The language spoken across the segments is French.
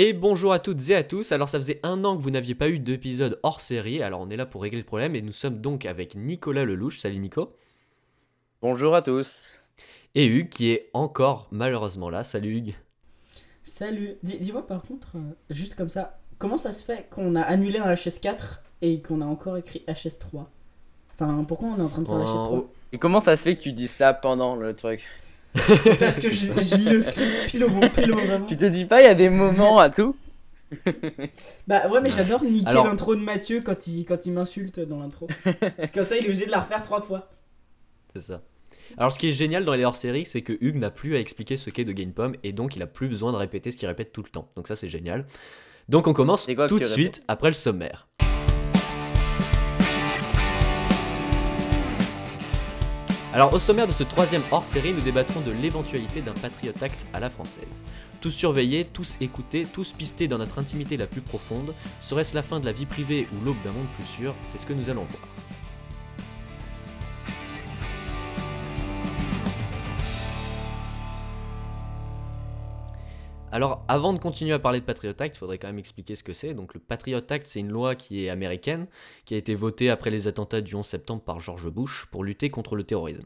Et bonjour à toutes et à tous. Alors ça faisait un an que vous n'aviez pas eu d'épisode hors série, alors on est là pour régler le problème et nous sommes donc avec Nicolas Lelouch. Salut Nico. Bonjour à tous. Et Hugues qui est encore malheureusement là. Salut Hugues. Salut. Dis- Dis-moi par contre, euh, juste comme ça, comment ça se fait qu'on a annulé un HS4 et qu'on a encore écrit HS3 Enfin, pourquoi on est en train de faire HS3 Et comment ça se fait que tu dis ça pendant le truc? Parce que je, je lis le script pile au bon, pile au moment. Tu te dis pas, il y a des moments à tout Bah ouais, mais j'adore niquer Alors- l'intro de Mathieu quand il, quand il m'insulte dans l'intro. Parce que comme ça, il est obligé de la refaire trois fois. C'est ça. Alors ce qui est génial dans les hors-séries, c'est que Hugues n'a plus à expliquer ce qu'est de Gamepom et donc il a plus besoin de répéter ce qu'il répète tout le temps. Donc ça c'est génial. Donc on commence tout de suite après le sommaire. Alors au sommaire de ce troisième hors-série, nous débattrons de l'éventualité d'un Patriot Act à la française. Tous surveillés, tous écoutés, tous pistés dans notre intimité la plus profonde, serait-ce la fin de la vie privée ou l'aube d'un monde plus sûr? C'est ce que nous allons voir. Alors, avant de continuer à parler de Patriot Act, il faudrait quand même expliquer ce que c'est. Donc, le Patriot Act, c'est une loi qui est américaine, qui a été votée après les attentats du 11 septembre par George Bush pour lutter contre le terrorisme.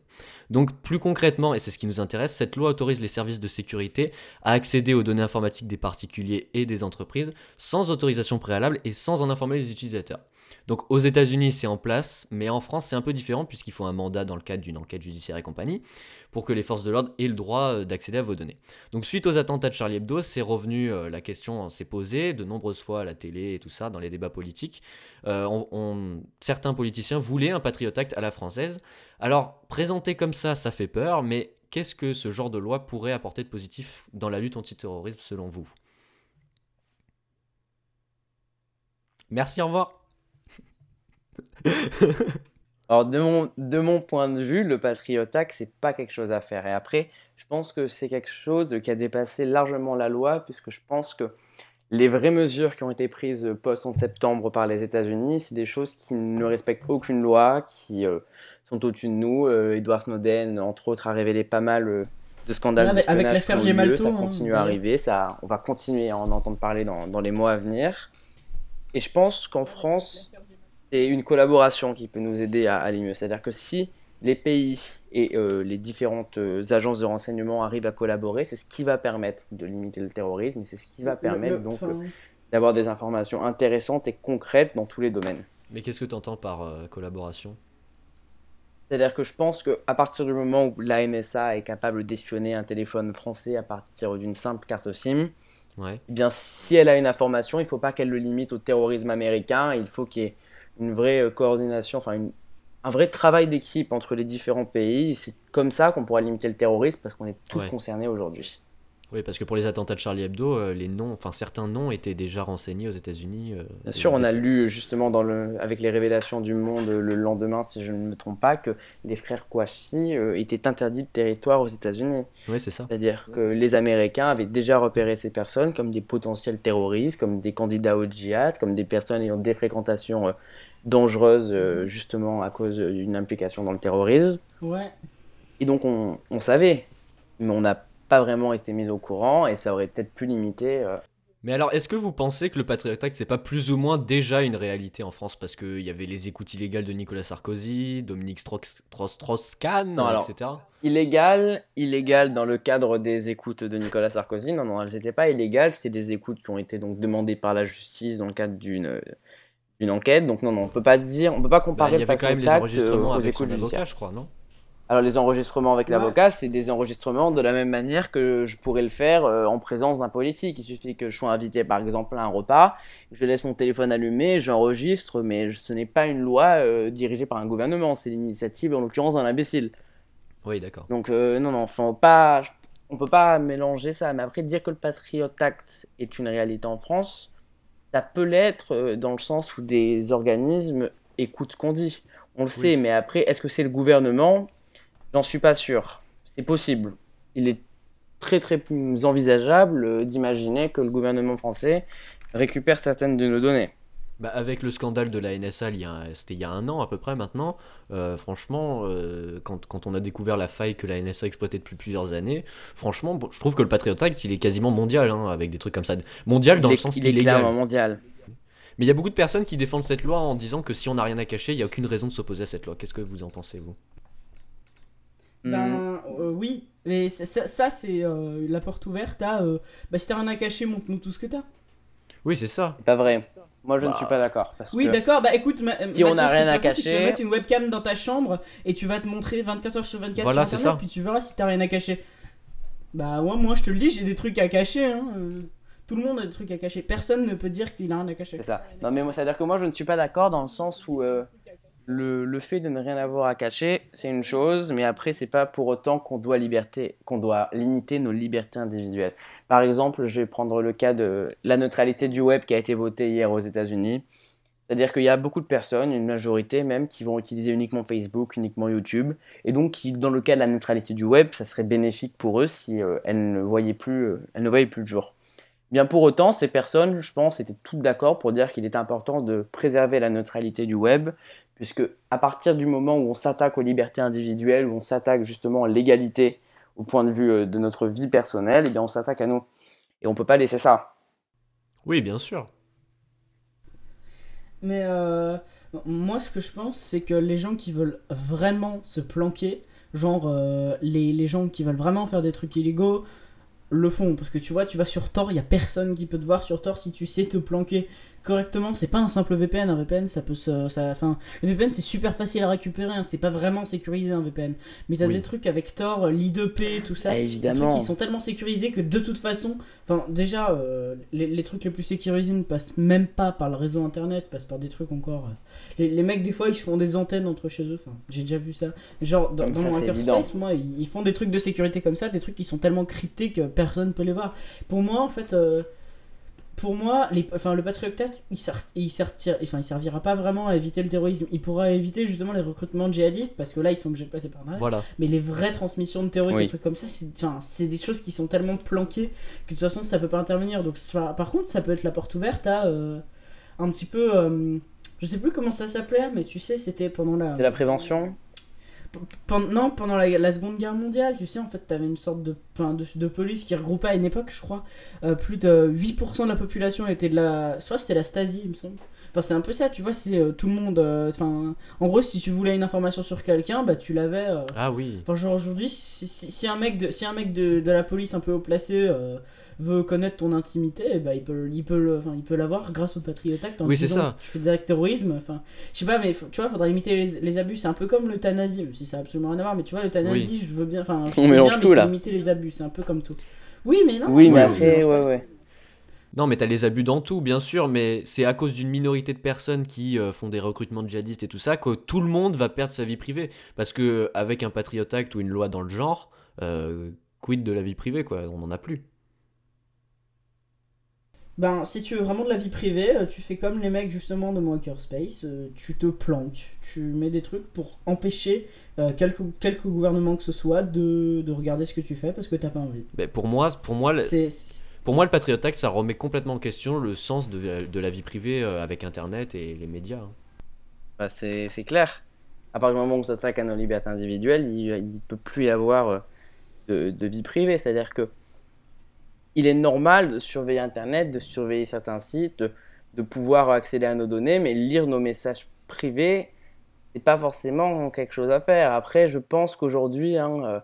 Donc, plus concrètement, et c'est ce qui nous intéresse, cette loi autorise les services de sécurité à accéder aux données informatiques des particuliers et des entreprises sans autorisation préalable et sans en informer les utilisateurs. Donc aux États-Unis c'est en place, mais en France c'est un peu différent puisqu'il faut un mandat dans le cadre d'une enquête judiciaire et compagnie pour que les forces de l'ordre aient le droit euh, d'accéder à vos données. Donc suite aux attentats de Charlie Hebdo, c'est revenu, euh, la question s'est posée de nombreuses fois à la télé et tout ça, dans les débats politiques. Euh, certains politiciens voulaient un Patriot Act à la française. Alors présenté comme ça, ça fait peur, mais qu'est-ce que ce genre de loi pourrait apporter de positif dans la lutte antiterrorisme selon vous? Merci, au revoir. Alors de mon, de mon point de vue, le Patriot Act, c'est pas quelque chose à faire. Et après, je pense que c'est quelque chose qui a dépassé largement la loi, puisque je pense que les vraies mesures qui ont été prises post-11 septembre par les États-Unis, c'est des choses qui ne respectent aucune loi, qui euh, sont au-dessus de nous. Euh, Edward Snowden, entre autres, a révélé pas mal euh, de scandales Avec- avec d'espionnage l'affaire. Gemalto, Ça hein, continue à d'ailleurs. arriver, ça, on va continuer à en entendre parler dans, dans les mois à venir. Et je pense qu'en France, c'est une collaboration qui peut nous aider à aller mieux. C'est-à-dire que si les pays et euh, les différentes euh, agences de renseignement arrivent à collaborer, c'est ce qui va permettre de limiter le terrorisme et c'est ce qui va permettre Le- le- donc euh, d'avoir des informations intéressantes et concrètes dans tous les domaines. Mais qu'est-ce que tu entends par euh, collaboration? C'est-à-dire que je pense qu'à partir du moment où la NSA est capable d'espionner un téléphone français à partir d'une simple carte SIM, Ouais. eh bien, si elle a une information, il ne faut pas qu'elle le limite au terrorisme américain. Il faut qu'il y ait une vraie euh, coordination, enfin une- un vrai travail d'équipe entre les différents pays. C'est comme ça qu'on pourra limiter le terrorisme parce qu'on est tous Ouais. concernés aujourd'hui. Oui, parce que pour les attentats de Charlie Hebdo, euh, les noms, enfin certains noms étaient déjà renseignés aux États-Unis. euh, Bien sûr, on a lu justement dans le, avec les révélations du Monde euh, le lendemain, si je ne me trompe pas, que les frères Kouachi euh, étaient interdits de territoire aux États-Unis. Oui, c'est ça. C'est-à-dire que les Américains avaient déjà repéré ces personnes comme des potentiels terroristes, comme des candidats au djihad, comme des personnes ayant des fréquentations euh, dangereuses euh, justement à cause d'une implication dans le terrorisme. Ouais. Et donc on, on savait, mais on n'a pas vraiment été mis au courant et ça aurait peut-être pu limiter. euh, Mais alors, est-ce que vous pensez que le Patriot Act, c'est pas plus ou moins déjà une réalité en France? Parce qu'il y avait les écoutes illégales de Nicolas Sarkozy, Dominique Strauss-Kahn, etc. Illégal, illégal dans le cadre des écoutes de Nicolas Sarkozy? Non, non, elles n'étaient pas illégales. C'est des écoutes qui ont été donc demandées par la justice dans le cadre d'une d'une enquête. Donc non, non, on peut pas dire, on peut pas Bah, comparer il y le avait quand même les Patriot Act, enregistrements euh, aux écoutes judiciaires. je crois, non? Alors les enregistrements avec l'avocat, c'est des enregistrements de la même manière que je pourrais le faire euh, en présence d'un politique. Il suffit que je sois invité par exemple à un repas, je laisse mon téléphone allumé, j'enregistre, mais ce n'est pas une loi euh, dirigée par un gouvernement, c'est l'initiative en l'occurrence d'un imbécile. Oui, d'accord. Donc euh, non, non, faut pas, on peut pas mélanger ça. Mais après, dire que le Patriot Act est une réalité en France, ça peut l'être dans le sens où des organismes écoutent ce qu'on dit. On le sait, mais après, est-ce que c'est le gouvernement J'en suis pas sûr. C'est possible. Il est très très envisageable d'imaginer que le gouvernement français récupère certaines de nos données. Bah, avec le scandale de la NSA, c'était il y a un an à peu près maintenant, euh, franchement, euh, quand, quand on a découvert la faille que la NSA exploitait depuis plusieurs années, franchement, je trouve que le Patriot Act, il est quasiment mondial, hein, avec des trucs comme ça. Mondial dans il le est, sens il est clairement mondial. Mais il y a beaucoup de personnes qui défendent cette loi en disant que si on n'a rien à cacher, il n'y a aucune raison de s'opposer à cette loi. Qu'est-ce que vous en pensez, vous? Ben euh, oui, mais ça, ça, ça, c'est euh, la porte ouverte à. euh, bah si t'as rien à cacher, montre-nous tout ce que t'as. Oui, c'est ça. C'est pas vrai. Moi, je ne Bah. suis pas d'accord. parce Oui, que- d'accord, bah écoute, ma- Si on Mathieu, n'a ce que rien tu à vas faire, c'est que Tu vas mettre une webcam dans ta chambre et tu vas te montrer 24 heures sur 24 Voilà, sur c'est internet, ça. puis tu verras si t'as rien à cacher. Bah ouais, moi je te le dis, j'ai des trucs à cacher. Hein. euh, Tout le monde a des trucs à cacher. Personne ne peut dire qu'il a rien à cacher. C'est ça. Non, mais moi, c'est-à-dire que moi, je ne suis pas d'accord dans le sens où euh, le, fait de ne rien avoir à cacher, c'est une chose, mais après, c'est pas pour autant qu'on doit, liberté, qu'on doit limiter nos libertés individuelles. Par exemple, je vais prendre le cas de la neutralité du web qui a été votée hier aux États-Unis. C'est-à-dire qu'il y a beaucoup de personnes, une majorité même, qui vont utiliser uniquement Facebook, uniquement YouTube, et donc qui, dans le cas de la neutralité du web, ça serait bénéfique pour eux si euh, elles ne voyaient plus, euh, elles ne voyaient plus le jour. Bien pour autant, ces personnes, je pense, étaient toutes d'accord pour dire qu'il est important de préserver la neutralité du web, puisque à partir du moment où on s'attaque aux libertés individuelles, où on s'attaque justement à l'égalité au point de vue euh, de notre vie personnelle, eh bien on s'attaque à nous. Et on peut pas laisser ça. Oui, bien sûr. Mais euh, moi, ce que je pense, c'est que les gens qui veulent vraiment se planquer, genre euh, les, les gens qui veulent vraiment faire des trucs illégaux, le font. Parce que tu vois, tu vas sur Tor, il y a personne qui peut te voir sur Tor si tu sais te planquer correctement. C'est pas un simple VPN, un VPN, ça peut se. Ça, enfin, le VPN, c'est super facile à récupérer, hein, c'est pas vraiment sécurisé un VPN. Mais t'as Oui. des trucs avec Tor, l'I2P, tout ça. Ah, Des évidemment. trucs qui sont tellement sécurisés que de toute façon, enfin déjà euh, les, les trucs les plus sécurisés ne passent même pas par le réseau internet, passent par des trucs encore. euh, les, les mecs des fois ils font des antennes entre chez eux, enfin j'ai déjà vu ça. Genre dans, dans ça, mon hackerspace, moi ils, ils font des trucs de sécurité comme ça, des trucs qui sont tellement cryptés que personne peut les voir. Pour moi en fait, euh, pour moi, les, enfin, le Patriot Act, il, sert- il, sortir- enfin, il servira pas vraiment à éviter le terrorisme. Il pourra éviter justement les recrutements de djihadistes parce que là ils sont obligés de passer par là. Voilà. Mais les vraies transmissions de terrorisme, Oui. des trucs comme ça, c'est enfin, c'est des choses qui sont tellement planquées que de toute façon ça peut pas intervenir. Donc ça- par contre, ça peut être la porte ouverte à euh, un petit peu. euh, je sais plus comment ça s'appelait, mais tu sais, c'était pendant la. C'est la prévention. Pendant, non, pendant la, la Seconde Guerre mondiale, tu sais, en fait, t'avais une sorte de, de, de police qui regroupait à une époque, je crois, euh, plus de 8% de la population était de la. Soit c'était la Stasi, il me semble. Enfin, c'est un peu ça, tu vois, c'est euh, tout le monde. euh, Enfin, en gros, si tu voulais une information sur quelqu'un, bah tu l'avais. Ah oui. Enfin, genre aujourd'hui, si, si- si un mec, de, si un mec de, de la police un peu haut placé veut connaître ton intimité, eh ben, il peut, il peut, enfin, il peut l'avoir grâce au Patriot Act. en Oui, c'est ça. Tu fais direct terrorisme. Enfin, je sais pas, mais tu vois, faudrait limiter les, les abus. C'est un peu comme l'euthanasie, même si ça a absolument rien à voir. Mais tu vois, l'euthanasie, je veux bien. Enfin, je On veux mélange bien, mais tout, faut là. limiter les abus. C'est un peu comme tout. Oui, mais non. oui, mais après, ouais, ouais. Non, mais t'as les abus dans tout, bien sûr, mais c'est à cause d'une minorité de personnes qui euh, font des recrutements de djihadistes et tout ça que tout le monde va perdre sa vie privée. Parce que avec un Patriot Act ou une loi dans le genre, euh, quid de la vie privée, quoi, on n'en a plus. Ben, si tu veux vraiment de la vie privée, euh, tu fais comme les mecs justement de mon Hackerspace, euh, tu te planques, tu mets des trucs pour empêcher euh, quelque, quelque gouvernement que ce soit de, de regarder ce que tu fais parce que t'as pas envie. Mais pour moi, pour moi, le- C'est- c'est- pour moi, le Patriot Act, ça remet complètement en question le sens de, la- de la vie privée euh, avec Internet et les médias. hein. Bah, c'est c'est clair. À partir du moment où on s'attaque à nos libertés individuelles, il ne peut plus y avoir de, de vie privée. C'est-à-dire que il est normal de surveiller Internet, de surveiller certains sites, de, pouvoir accéder à nos données, mais lire nos messages privés, c'est pas forcément quelque chose à faire. Après, je pense qu'aujourd'hui, hein, euh,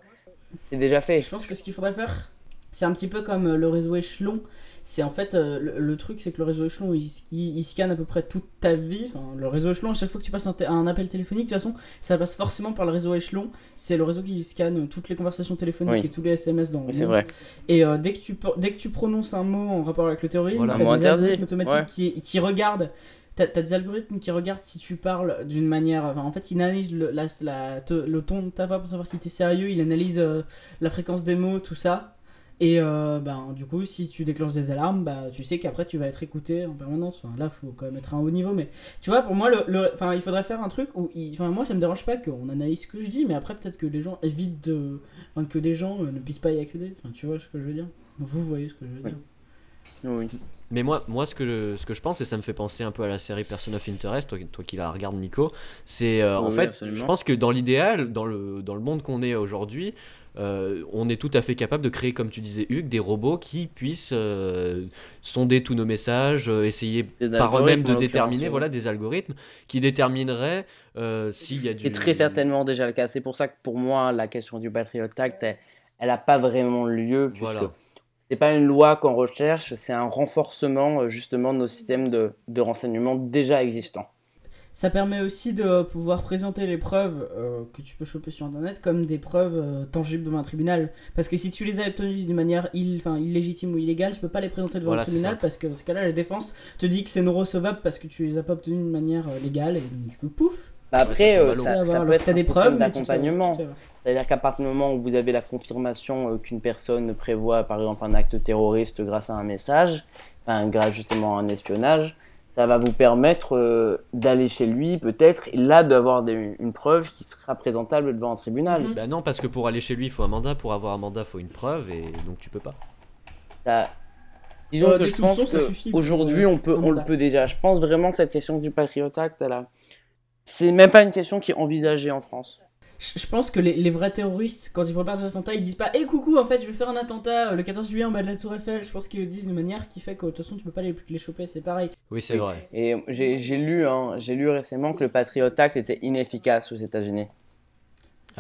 c'est déjà fait. Je pense que ce qu'il faudrait faire, c'est un petit peu comme euh, le réseau échelon. C'est en fait euh, le, le truc, c'est que le réseau échelon il, il- il scanne à peu près toute ta vie. Enfin, le réseau échelon, à chaque fois que tu passes un, appel téléphonique, de toute façon, ça passe forcément par le réseau échelon. C'est le réseau qui scanne toutes les conversations téléphoniques Oui. et tous les SMS dans le Oui, c'est monde. vrai. Et euh, dès, que tu, dès que tu prononces un mot en rapport avec le terrorisme, Voilà. t'as des algorithmes automatiques ouais. qui, qui regardent. T'as as des algorithmes qui regardent si tu parles d'une manière. Enfin, en fait, ils analysent le, la, la- te- le ton de ta voix pour savoir si t'es sérieux. Ils analysent euh, la fréquence des mots, tout ça. Et euh, ben, du coup, si tu déclenches des alarmes, bah, tu sais qu'après tu vas être écouté en permanence. Enfin, là, faut quand même être à un haut niveau. Mais tu vois, pour moi, le, le- enfin, il faudrait faire un truc où. il- Enfin, moi, ça me dérange pas qu'on analyse ce que je dis, mais après, peut-être que les gens évitent de. Enfin, que des gens euh, ne puissent pas y accéder. Enfin, tu vois ce que je veux dire? Vous voyez ce que je veux dire? Oui. Mais moi, moi ce, que je, ce que je pense, et ça me fait penser un peu à la série Person of Interest, toi, toi qui la regardes, Nico, c'est euh, en Oui, fait, absolument. je pense que dans l'idéal, dans le, dans le monde qu'on est aujourd'hui, euh, on est tout à fait capable de créer, comme tu disais, Hugues, des robots qui puissent euh, sonder tous nos messages, euh, essayer Des par eux-mêmes de déterminer, voilà, des algorithmes qui détermineraient s'il y a du. C'est très certainement déjà le cas. C'est pour ça que pour moi, la question du Patriot Act, elle n'a pas vraiment lieu, puisque Voilà. c'est pas une loi qu'on recherche, c'est un renforcement justement de nos systèmes de, de renseignement déjà existants. Ça permet aussi de pouvoir présenter les preuves euh, que tu peux choper sur internet comme des preuves euh, tangibles devant un tribunal. Parce que si tu les as obtenues d'une manière ill- enfin, illégitime ou illégale, tu peux pas les présenter devant Voilà, un tribunal ça. parce que dans ce cas-là, la défense te dit que c'est non recevable parce que tu les as pas obtenues d'une manière euh, légale et donc du coup, pouf. Bah, Après, ça euh, ça, ça avoir- peut être des preuves, d'accompagnement. C'est-à-dire qu'à partir du moment où vous avez la confirmation euh, qu'une personne prévoit par exemple un acte terroriste grâce à un message, enfin grâce justement à un espionnage, ça va vous permettre euh, d'aller chez lui peut-être et là d'avoir des- une preuve qui sera présentable devant un tribunal. Mhm. Bah non, parce que pour aller chez lui, il faut un mandat. Pour avoir un mandat, il faut une preuve, et donc tu peux pas. Ça- Disons Euh, que des je pense qu'aujourd'hui euh, on, peut, on le peut déjà. Je pense vraiment que cette question du Patriot Act, elle a- c'est même pas une question qui est envisagée en France. Je pense que les, les vrais terroristes, quand ils préparent des attentats, ils disent pas Hé coucou, en fait, je vais faire un attentat euh, le 14 juillet en bas de la Tour Eiffel. Je pense qu'ils le disent d'une manière qui fait que de toute façon, tu peux pas les, les choper, c'est pareil. Oui, c'est vrai. Et j'ai j'ai lu, hein, j'ai lu récemment que le Patriot Act était inefficace aux États-Unis.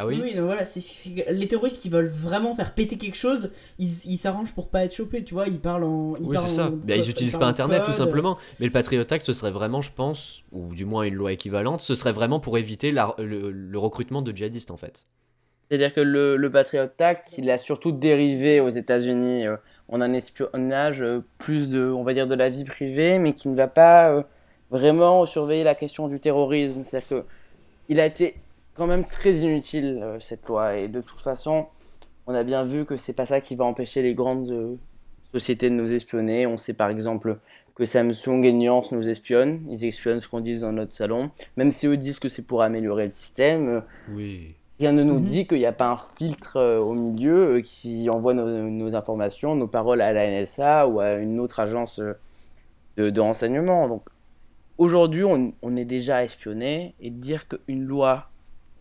Ah oui, voilà, c'est c'est- les terroristes qui veulent vraiment faire péter quelque chose, ils ils s'arrangent pour pas être chopés, tu vois, ils parlent en. Ils Oui, parlent c'est ça. en- Bah, ils utilisent pas Internet, tout simplement. Mais le Patriot Act, ce serait vraiment, je pense, ou du moins une loi équivalente, ce serait vraiment pour éviter la- le, le recrutement de djihadistes, en fait. C'est-à-dire que le, le Patriot Act, il a surtout dérivé aux États-Unis euh, en un espionnage euh, plus de, on va dire, de la vie privée, mais qui ne va pas euh, vraiment surveiller la question du terrorisme. C'est-à-dire que il a été quand même très inutile euh, cette loi, et de toute façon, on a bien vu que c'est pas ça qui va empêcher les grandes euh, sociétés de nous espionner. On sait par exemple que Samsung et Nuance nous espionnent, ils espionnent ce qu'on dit dans notre salon, même si eux disent que c'est pour améliorer le système. euh, Oui. Rien ne nous Mhm. dit qu'il n'y a pas un filtre euh, au milieu euh, qui envoie nos, nos informations, nos paroles à la NSA ou à une autre agence euh, de, de renseignement. Donc aujourd'hui, on, on est déjà espionné et dire qu'une loi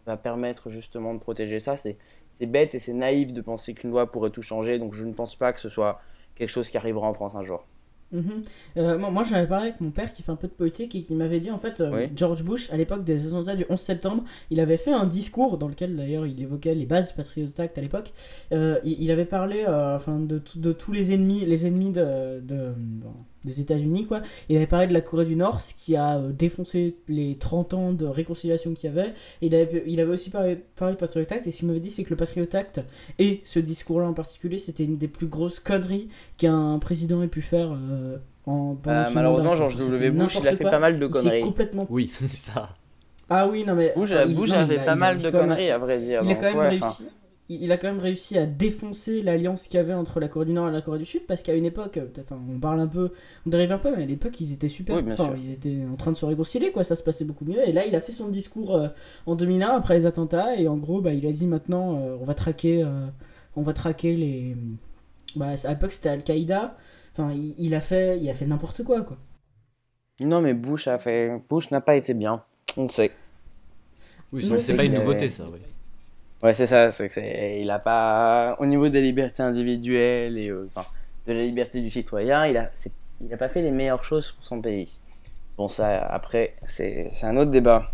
va permettre justement de protéger ça, c'est bête et c'est naïf de penser qu'une loi pourrait tout changer. Donc je ne pense pas que ce soit quelque chose qui arrivera en France un jour. Mhm. Euh, moi, moi j'en avais parlé avec mon père qui fait un peu de politique et qui m'avait dit en fait euh, Oui. George Bush à l'époque des attentats du 11 septembre il avait fait un discours dans lequel d'ailleurs il évoquait les bases du Patriot Act à l'époque Euh, il, il avait parlé enfin, de, tous les ennemis les ennemis de, de- bon, des États-Unis quoi il avait parlé de la Corée du Nord ce qui a euh, défoncé les 30 ans de réconciliation qu'il y avait et il avait, il avait aussi parlé, parlé du Patriot Act et ce qu'il m'avait dit c'est que le Patriot Act et ce discours là en particulier c'était une des plus grosses conneries qu'un président ait pu faire euh, en, pendant Euh, son malheureusement. George W. Bush, il a fait quoi. pas mal de conneries. complètement... Oui, c'est ça. Ah oui, non mais... Bush, enfin, il- Bush non, a il fait a- pas mal il de conneries, à vrai dire. Il a quand même ouais, réussi... il a quand même réussi à défoncer l'alliance qu'il y avait entre la Corée du Nord et la Corée du Sud parce qu'à une époque, euh, enfin on parle un peu, on dérive un peu, mais à l'époque ils étaient super, Oui, enfin ils étaient en train de se réconcilier quoi, ça se passait beaucoup mieux. Et là il a fait son discours euh, en 2001 après les attentats et en gros bah il a dit maintenant euh, on va traquer, euh, on va traquer les, bah à l'époque c'était Al-Qaïda, enfin il, il a fait, il a fait n'importe quoi quoi. Non, mais Bush a fait. Bush n'a pas été bien. On le sait. Oui, c'est pas une nouveauté, ça. Oui. Ouais, c'est ça. C'est que il a pas. Au niveau des libertés individuelles et euh, de la liberté du citoyen, il a, il a pas fait les meilleures choses pour son pays. Bon, ça, après, c'est un autre débat.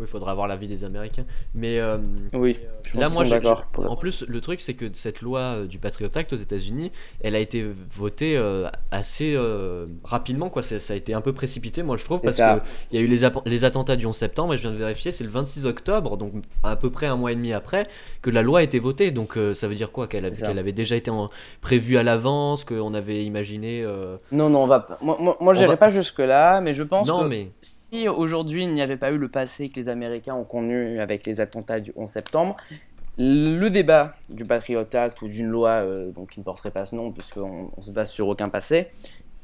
Oui, il faudra avoir l'avis des Américains. Mais euh, Oui, je pense Là, moi, je- d'accord. je- en plus, le truc, c'est que cette loi euh, du Patriot Act aux États-Unis, elle a été votée euh, assez euh, rapidement, quoi. Ça, ça a été un peu précipité, moi, je trouve, parce qu'il y a eu les, attentats du 11 septembre, et je viens de vérifier, c'est le 26 octobre, donc à peu près un mois et demi après, que la loi a été votée. Donc, euh, ça veut dire quoi? Qu'elle avait, déjà été en- prévue à l'avance, qu'on avait imaginé. euh, Non, non, on va pas. Moi, moi, moi, j'irai va- pas jusque-là, mais je pense Non, que mais. Si aujourd'hui il n'y avait pas eu le passé que les Américains ont connu avec les attentats du 11 septembre, le débat du Patriot Act ou d'une loi euh, donc, qui ne porterait pas ce nom, puisqu'on on se base sur aucun passé,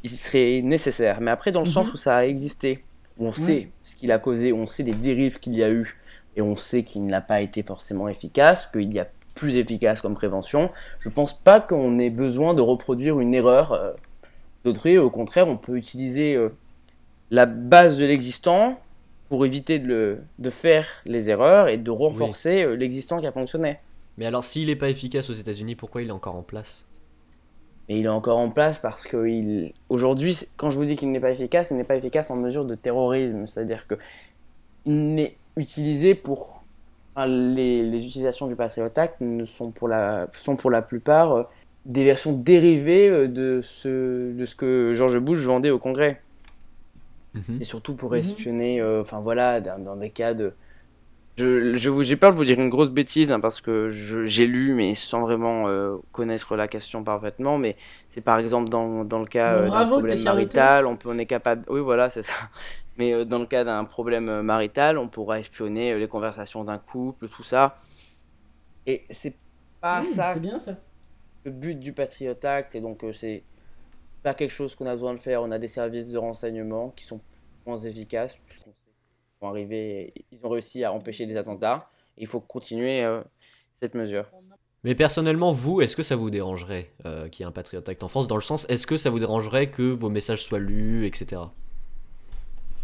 il serait nécessaire. Mais après, dans le Mhm. sens où ça a existé, où on sait ce qu'il a causé, où on sait les dérives qu'il y a eu, et on sait qu'il n'a pas été forcément efficace, qu'il y a plus efficace comme prévention, je pense pas qu'on ait besoin de reproduire une erreur. euh, d'autrui. Au contraire, on peut utiliser euh, la base de l'existant pour éviter de, le- de faire les erreurs et de renforcer euh, l'existant qui a fonctionné. Mais alors, s'il n'est pas efficace aux États-Unis, pourquoi il est encore en place? Et il est encore en place parce que il... aujourd'hui, quand je vous dis qu'il n'est pas efficace, il n'est pas efficace en mesure de terrorisme. C'est-à-dire que il n'est utilisé pour. enfin, les, les utilisations du Patriot Act ne sont pour la, sont pour la plupart euh, des versions dérivées euh, de ce, de ce que George Bush vendait au Congrès. Mhm. Et surtout pour Mhm. espionner, euh, enfin voilà, dans, dans des cas de. Je, je vous, j'ai peur de vous dire une grosse bêtise hein, parce que je- j'ai lu, mais sans vraiment euh, connaître la question parfaitement. Mais c'est par exemple dans, dans le cas euh, d'un problème marital, on, peut, on est capable. Oui, voilà, c'est ça. Mais euh, dans le cas d'un problème marital, on pourra espionner les conversations d'un couple, tout ça. Et c'est pas Mmh, ça C'est bien ça. le but du Patriot Act, et donc euh, c'est pas quelque chose qu'on a besoin de faire. On a des services de renseignement qui sont moins efficaces, puisqu'on sait qu'ils vont arriver, ils ont réussi à empêcher des attentats. Il faut continuer euh, cette mesure. Mais personnellement, vous, est-ce que ça vous dérangerait euh, qu'il y ait un Patriot Act en France? Dans le sens, est-ce que ça vous dérangerait que vos messages soient lus, etc.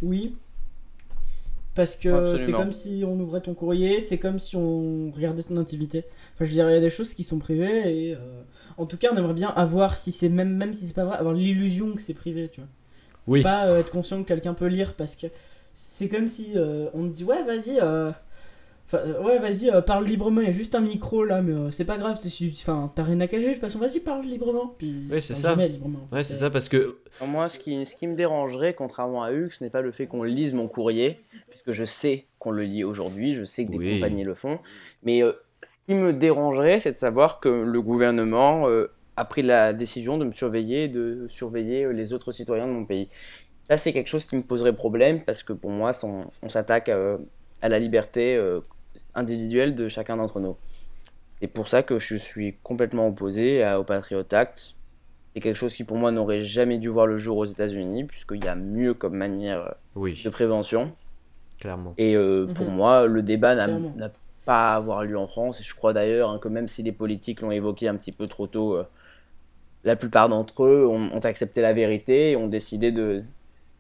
Oui. Parce que c'est comme si on ouvrait ton courrier, c'est comme si on regardait ton activité. Enfin, je dirais, il y a des choses qui sont privées et euh, en tout cas, on aimerait bien avoir, si c'est même, même si c'est pas vrai, avoir l'illusion que c'est privé, tu vois. Oui. Pas euh, être conscient que quelqu'un peut lire parce que c'est comme si euh, on te dit ouais, vas-y, ouais, vas-y, euh, parle librement. Il y a juste un micro là, mais euh, c'est pas grave. t'as rien à cacher. De toute façon, vas-y, parle librement. Puis, Ouais, c'est ça. librement. Ouais, c'est ça, parce que moi, ce qui, ce qui me dérangerait, contrairement à Hugues, ce n'est pas le fait qu'on lise mon courrier, puisque je sais qu'on le lit aujourd'hui, je sais que des Oui. compagnies le font. Mais euh, ce qui me dérangerait, c'est de savoir que le gouvernement euh, a pris la décision de me surveiller, de surveiller euh, les autres citoyens de mon pays. Ça, c'est quelque chose qui me poserait problème, parce que pour moi, on, on s'attaque euh, à la liberté euh, individuelle de chacun d'entre nous. C'est pour ça que je suis complètement opposé à- au Patriot Act. C'est quelque chose qui pour moi n'aurait jamais dû voir le jour aux États-Unis, puisqu'il y a mieux comme manière euh, oui, de prévention. clairement. Et euh, pour Mhm. moi, le débat n'a pas à avoir lieu en France. Et je crois d'ailleurs hein, que même si les politiques l'ont évoqué un petit peu trop tôt, euh, la plupart d'entre eux ont, ont accepté la vérité et ont décidé de,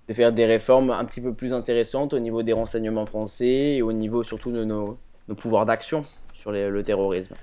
de faire des réformes un petit peu plus intéressantes au niveau des renseignements français et au niveau surtout de nos, nos pouvoirs d'action sur les- le terrorisme.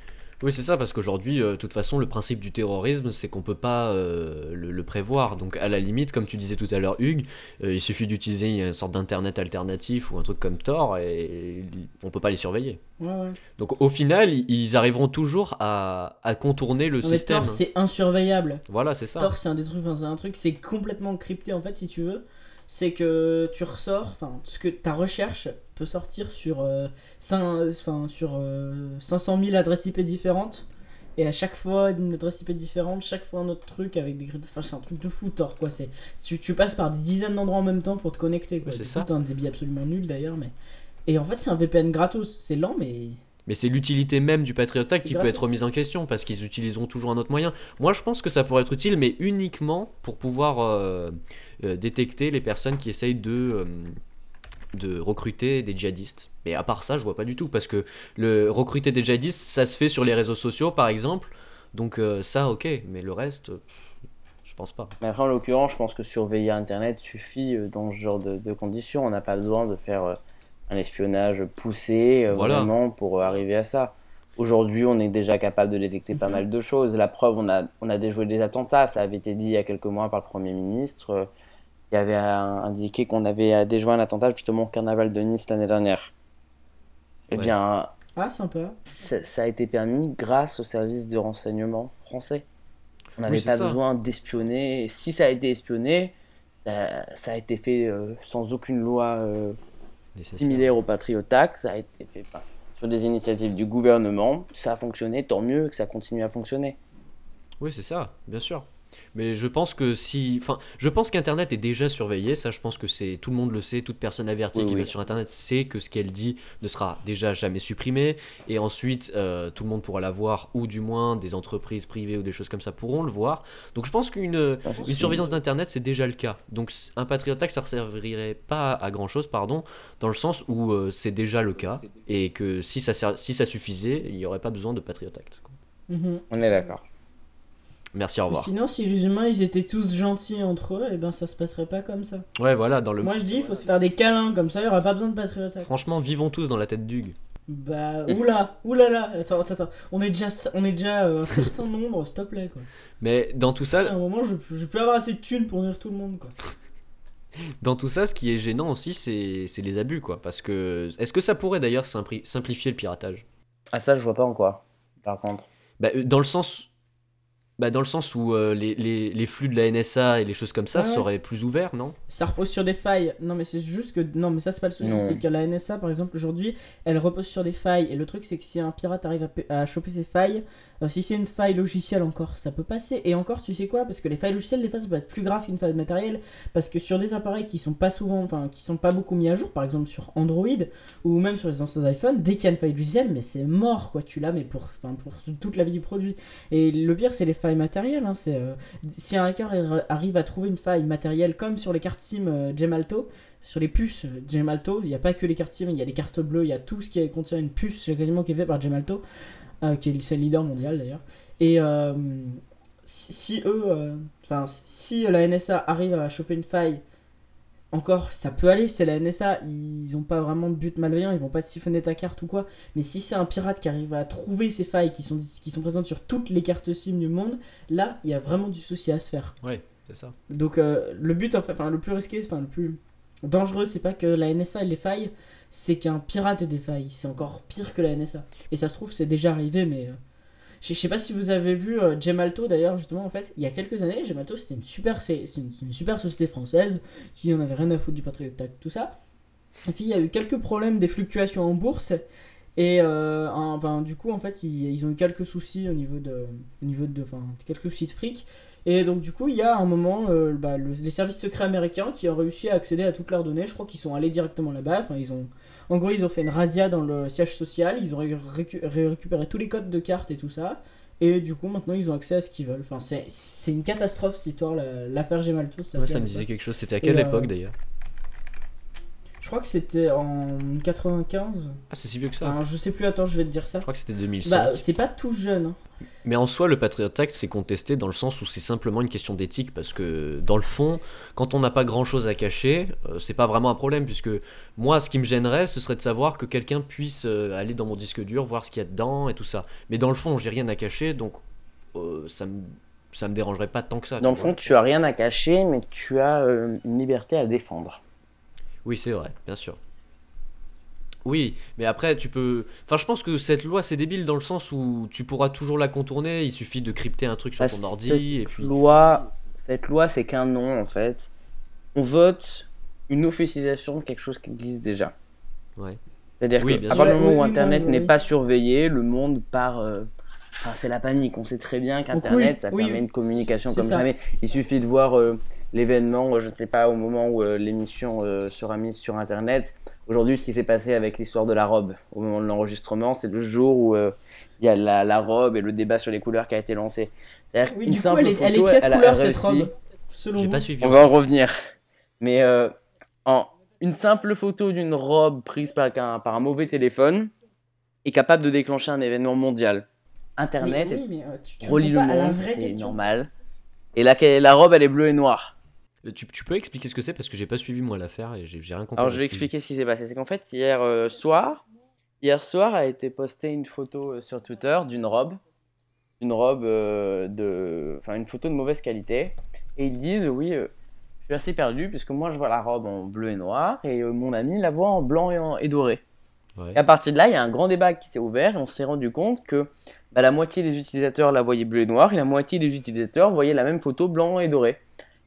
Oui, c'est ça, parce qu'aujourd'hui, euh, de toute façon, le principe du terrorisme, c'est qu'on peut pas euh, le, le prévoir. Donc, à la limite, comme tu disais tout à l'heure, Hugues, euh, il suffit d'utiliser une sorte d'internet alternatif ou un truc comme Tor et on peut pas les surveiller. Ouais, ouais. Donc, au final, ils- arriveront toujours à, à contourner le Non, système. Tor, c'est insurveillable. Voilà, c'est ça. Tor, c'est un des trucs, c'est un truc, c'est complètement crypté en fait, si tu veux. C'est que tu ressors, enfin, ce que ta recherche peut sortir sur, euh, enfin, sur euh, 500 000 adresses IP différentes. Et à chaque fois, une adresse IP différente, chaque fois un autre truc avec des grilles Enfin, c'est un truc de fou, Tor, quoi. C'est, tu, tu passes par des dizaines d'endroits en même temps pour te connecter, quoi. Ouais, c'est un débit absolument nul d'ailleurs, mais. Et en fait, c'est un VPN gratos. C'est lent, mais. Mais c'est l'utilité même du Patriot Act qui peut être remise en question parce qu'ils utiliseront toujours un autre moyen. Moi, je pense que ça pourrait être utile, mais uniquement pour pouvoir euh, euh, détecter les personnes qui essayent de, euh, de recruter des djihadistes. Mais à part ça, je vois pas du tout parce que le recruter des djihadistes, ça se fait sur les réseaux sociaux par exemple. Donc euh, ça, ok, mais le reste, je pense pas. Mais après, en l'occurrence, je pense que surveiller Internet suffit euh, dans ce genre de, de conditions. On n'a pas besoin de faire euh, un espionnage poussé Voilà. vraiment pour arriver à ça. Aujourd'hui, on est déjà capable de détecter pas Mhm. mal de choses. La preuve, on a, on a déjoué des attentats. Ça avait été dit il y a quelques mois par le Premier ministre, euh, qui avait indiqué qu'on avait déjoué un attentat justement au carnaval de Nice l'année dernière. Eh Ouais. bien, Ah, sympa. ça, ça a été permis grâce aux services de renseignement français. On n'avait Oui, pas ça. besoin d'espionner. Si ça a été espionné, ça, ça a été fait euh, sans aucune loi euh, similaire au Patriot Act. Ça a été fait sur des initiatives du gouvernement. Ça a fonctionné, tant mieux que ça continue à fonctionner. Oui, c'est ça, bien sûr. Mais je pense que si, enfin, je pense qu'Internet est déjà surveillé. Ça, je pense que c'est tout le monde le sait. Toute personne avertie Oui, qui oui. va sur Internet sait que ce qu'elle dit ne sera déjà jamais supprimé. Et ensuite, euh, tout le monde pourra la voir, ou du moins des entreprises privées ou des choses comme ça pourront le voir. Donc, je pense qu'une une surveillance d'Internet, c'est déjà le cas. Donc, un Patriot Act, ça ne servirait pas à grand chose, pardon, dans le sens où euh, c'est déjà le cas. Et que si ça, ser- si ça suffisait, il n'y aurait pas besoin de Patriot Act. quoi. Mhm. On est d'accord. Merci, au revoir. Sinon, si les humains ils étaient tous gentils entre eux, et ben ça se passerait pas comme ça. Ouais, voilà, dans le. Moi je dis, il faut se faire des câlins, comme ça il y aura pas besoin de patriote. Franchement, vivons tous dans la tête d'Hugues. Bah, oula, oulala, attends, attends, attends. On est déjà, on est déjà euh, un certain nombre, s'il te plaît, quoi. Mais dans tout À ça, un moment, je, je peux avoir assez de thunes pour nourrir tout le monde, quoi. dans tout ça, ce qui est gênant aussi, c'est c'est les abus, quoi. Parce que. Est-ce que ça pourrait d'ailleurs simpli- simplifier le piratage? Ah, ça, je vois pas en quoi, par contre. Bah, euh, dans le sens. Bah, dans le sens où euh, les, les, les flux de la NSA et les choses comme ça Ouais, ouais. seraient plus ouverts, non? Ça repose sur des failles. Non, mais c'est juste que. Non, mais ça, c'est pas le souci. Non. C'est que la NSA, par exemple, aujourd'hui, elle repose sur des failles. Et le truc, c'est que si un pirate arrive à, à choper ces failles, euh, si c'est une faille logicielle encore, ça peut passer. Et encore, tu sais quoi Parce que les failles logicielles, des fois, ça peut être plus grave qu'une faille matérielle. Parce que sur des appareils qui sont pas souvent. Enfin, qui sont pas beaucoup mis à jour, par exemple sur Android, ou même sur les anciens iPhones, dès qu'il y a une faille logicielle, mais c'est mort, quoi. Tu l'as, mais pour, pour toute la vie du produit. Et le pire, c'est les failles matérielles. Hein, c'est, euh, si un hacker ar- arrive à trouver une faille matérielle, comme sur les cartes SIM euh, Gemalto, sur les puces euh, Gemalto, il n'y a pas que les cartes SIM, il y a les cartes bleues, il y a tout ce qui contient une puce quasiment qui est fait par Gemalto, qui est le leader mondial d'ailleurs. Et euh, si, si eux, euh, enfin, si la NSA arrive à choper une faille, encore, ça peut aller, c'est la NSA, ils ont pas vraiment de but malveillant, ils vont pas siphonner ta carte ou quoi. Mais si c'est un pirate qui arrive à trouver ces failles qui sont, qui sont présentes sur toutes les cartes SIM du monde, là, il y a vraiment du souci à se faire. Ouais, c'est ça. Donc euh, le but, enfin le plus risqué, enfin le plus dangereux, c'est pas que la NSA ait les failles, c'est qu'un pirate ait des. C'est encore pire que la NSA. Et ça se trouve, c'est déjà arrivé, mais euh, je sais pas si vous avez vu euh, Gemalto d'ailleurs, justement, en fait, il y a quelques années, Gemalto c'était une super, c'est une, super société française qui en avait rien à foutre du Patriot Act, tout ça. Et puis il y a eu quelques problèmes des fluctuations en bourse. Et euh, en- enfin, du coup, en fait, ils, ils ont eu quelques soucis au niveau de, au niveau de, enfin, quelques soucis de fric. Et donc, du coup, il y a un moment, euh, bah, le- les services secrets américains qui ont réussi à accéder à toutes leurs données. Je crois qu'ils sont allés directement là-bas. Enfin, ils ont, en gros, ils ont fait une razzia dans le siège social. Ils ont ré- récu- ré- récupéré tous les codes de cartes et tout ça. Et du coup, maintenant, ils ont accès à ce qu'ils veulent. Enfin, c'est, une catastrophe cette histoire, la- l'affaire Gemalto. Ouais, ça me disait quelque chose. C'était à quelle Et, euh, époque d'ailleurs? Crois que c'était en 95. Ah, c'est si vieux que ça. Enfin, je sais plus, attends, je vais te dire ça. Je crois que c'était 2005. Bah, c'est pas tout jeune. hein. Mais en soi, le Patriot Act, c'est contesté dans le sens où c'est simplement une question d'éthique, parce que dans le fond, quand on n'a pas grand-chose à cacher, euh, c'est pas vraiment un problème, puisque moi, ce qui me gênerait, ce serait de savoir que quelqu'un puisse euh, aller dans mon disque dur, voir ce qu'il y a dedans et tout ça. Mais dans le fond, j'ai rien à cacher, donc euh, ça me ça me dérangerait pas tant que ça. Dans le fond, tu as rien à cacher, mais tu as euh, une liberté à défendre. Oui, c'est vrai, bien sûr. Oui, mais après, tu peux. Enfin, je pense que cette loi, c'est débile dans le sens où tu pourras toujours la contourner. Il suffit de crypter un truc sur Ah, ton cette ordi et puis. Loi, cette loi, c'est qu'un nom en fait. On vote une officialisation de quelque chose qui existe déjà. Ouais. C'est-à-dire Oui, que bien à sûr. partir du moment où oui, Internet oui, n'est oui. pas surveillé, le monde part. euh, Enfin, c'est la panique. On sait très bien qu'Internet, oui, ça oui, permet oui. une communication C'est comme ça. jamais. Il suffit de voir euh, l'événement, euh, je ne sais pas, au moment où euh, l'émission euh, sera mise sur Internet. Aujourd'hui, ce qui s'est passé avec l'histoire de la robe, au moment de l'enregistrement, c'est le jour où euh, il y a la, la robe et le débat sur les couleurs qui a été lancé. C'est-à-dire Oui, qu'une du coup, simple elle est, elle est photo, quelle elle a couleur cette réussi- robe Selon J'ai vous pas suivi. On va en revenir. Mais euh, en une simple photo d'une robe prise par un, par un mauvais téléphone est capable de déclencher un événement mondial. Internet Mais oui, mais, euh, tu, tu relie le monde, c'est question. normal. Et la, la robe, elle est bleue et noire. Euh, Tu, tu peux expliquer ce que c'est parce que j'ai pas suivi moi l'affaire et j'ai rien compris. Alors je vais expliquer ce qui s'est passé. C'est qu'en fait, hier euh, soir, hier soir a été postée une photo euh, sur Twitter d'une robe. Une robe euh, de. Enfin, une photo de mauvaise qualité. Et ils disent oui, je suis assez perdu puisque moi je vois la robe en bleu et noir et mon ami la voit en blanc et, en, et doré. Ouais. Et à partir de là, il y a un grand débat qui s'est ouvert et on s'est rendu compte que bah, la moitié des utilisateurs la voyaient bleu et noir et la moitié des utilisateurs voyaient la même photo blanc et doré.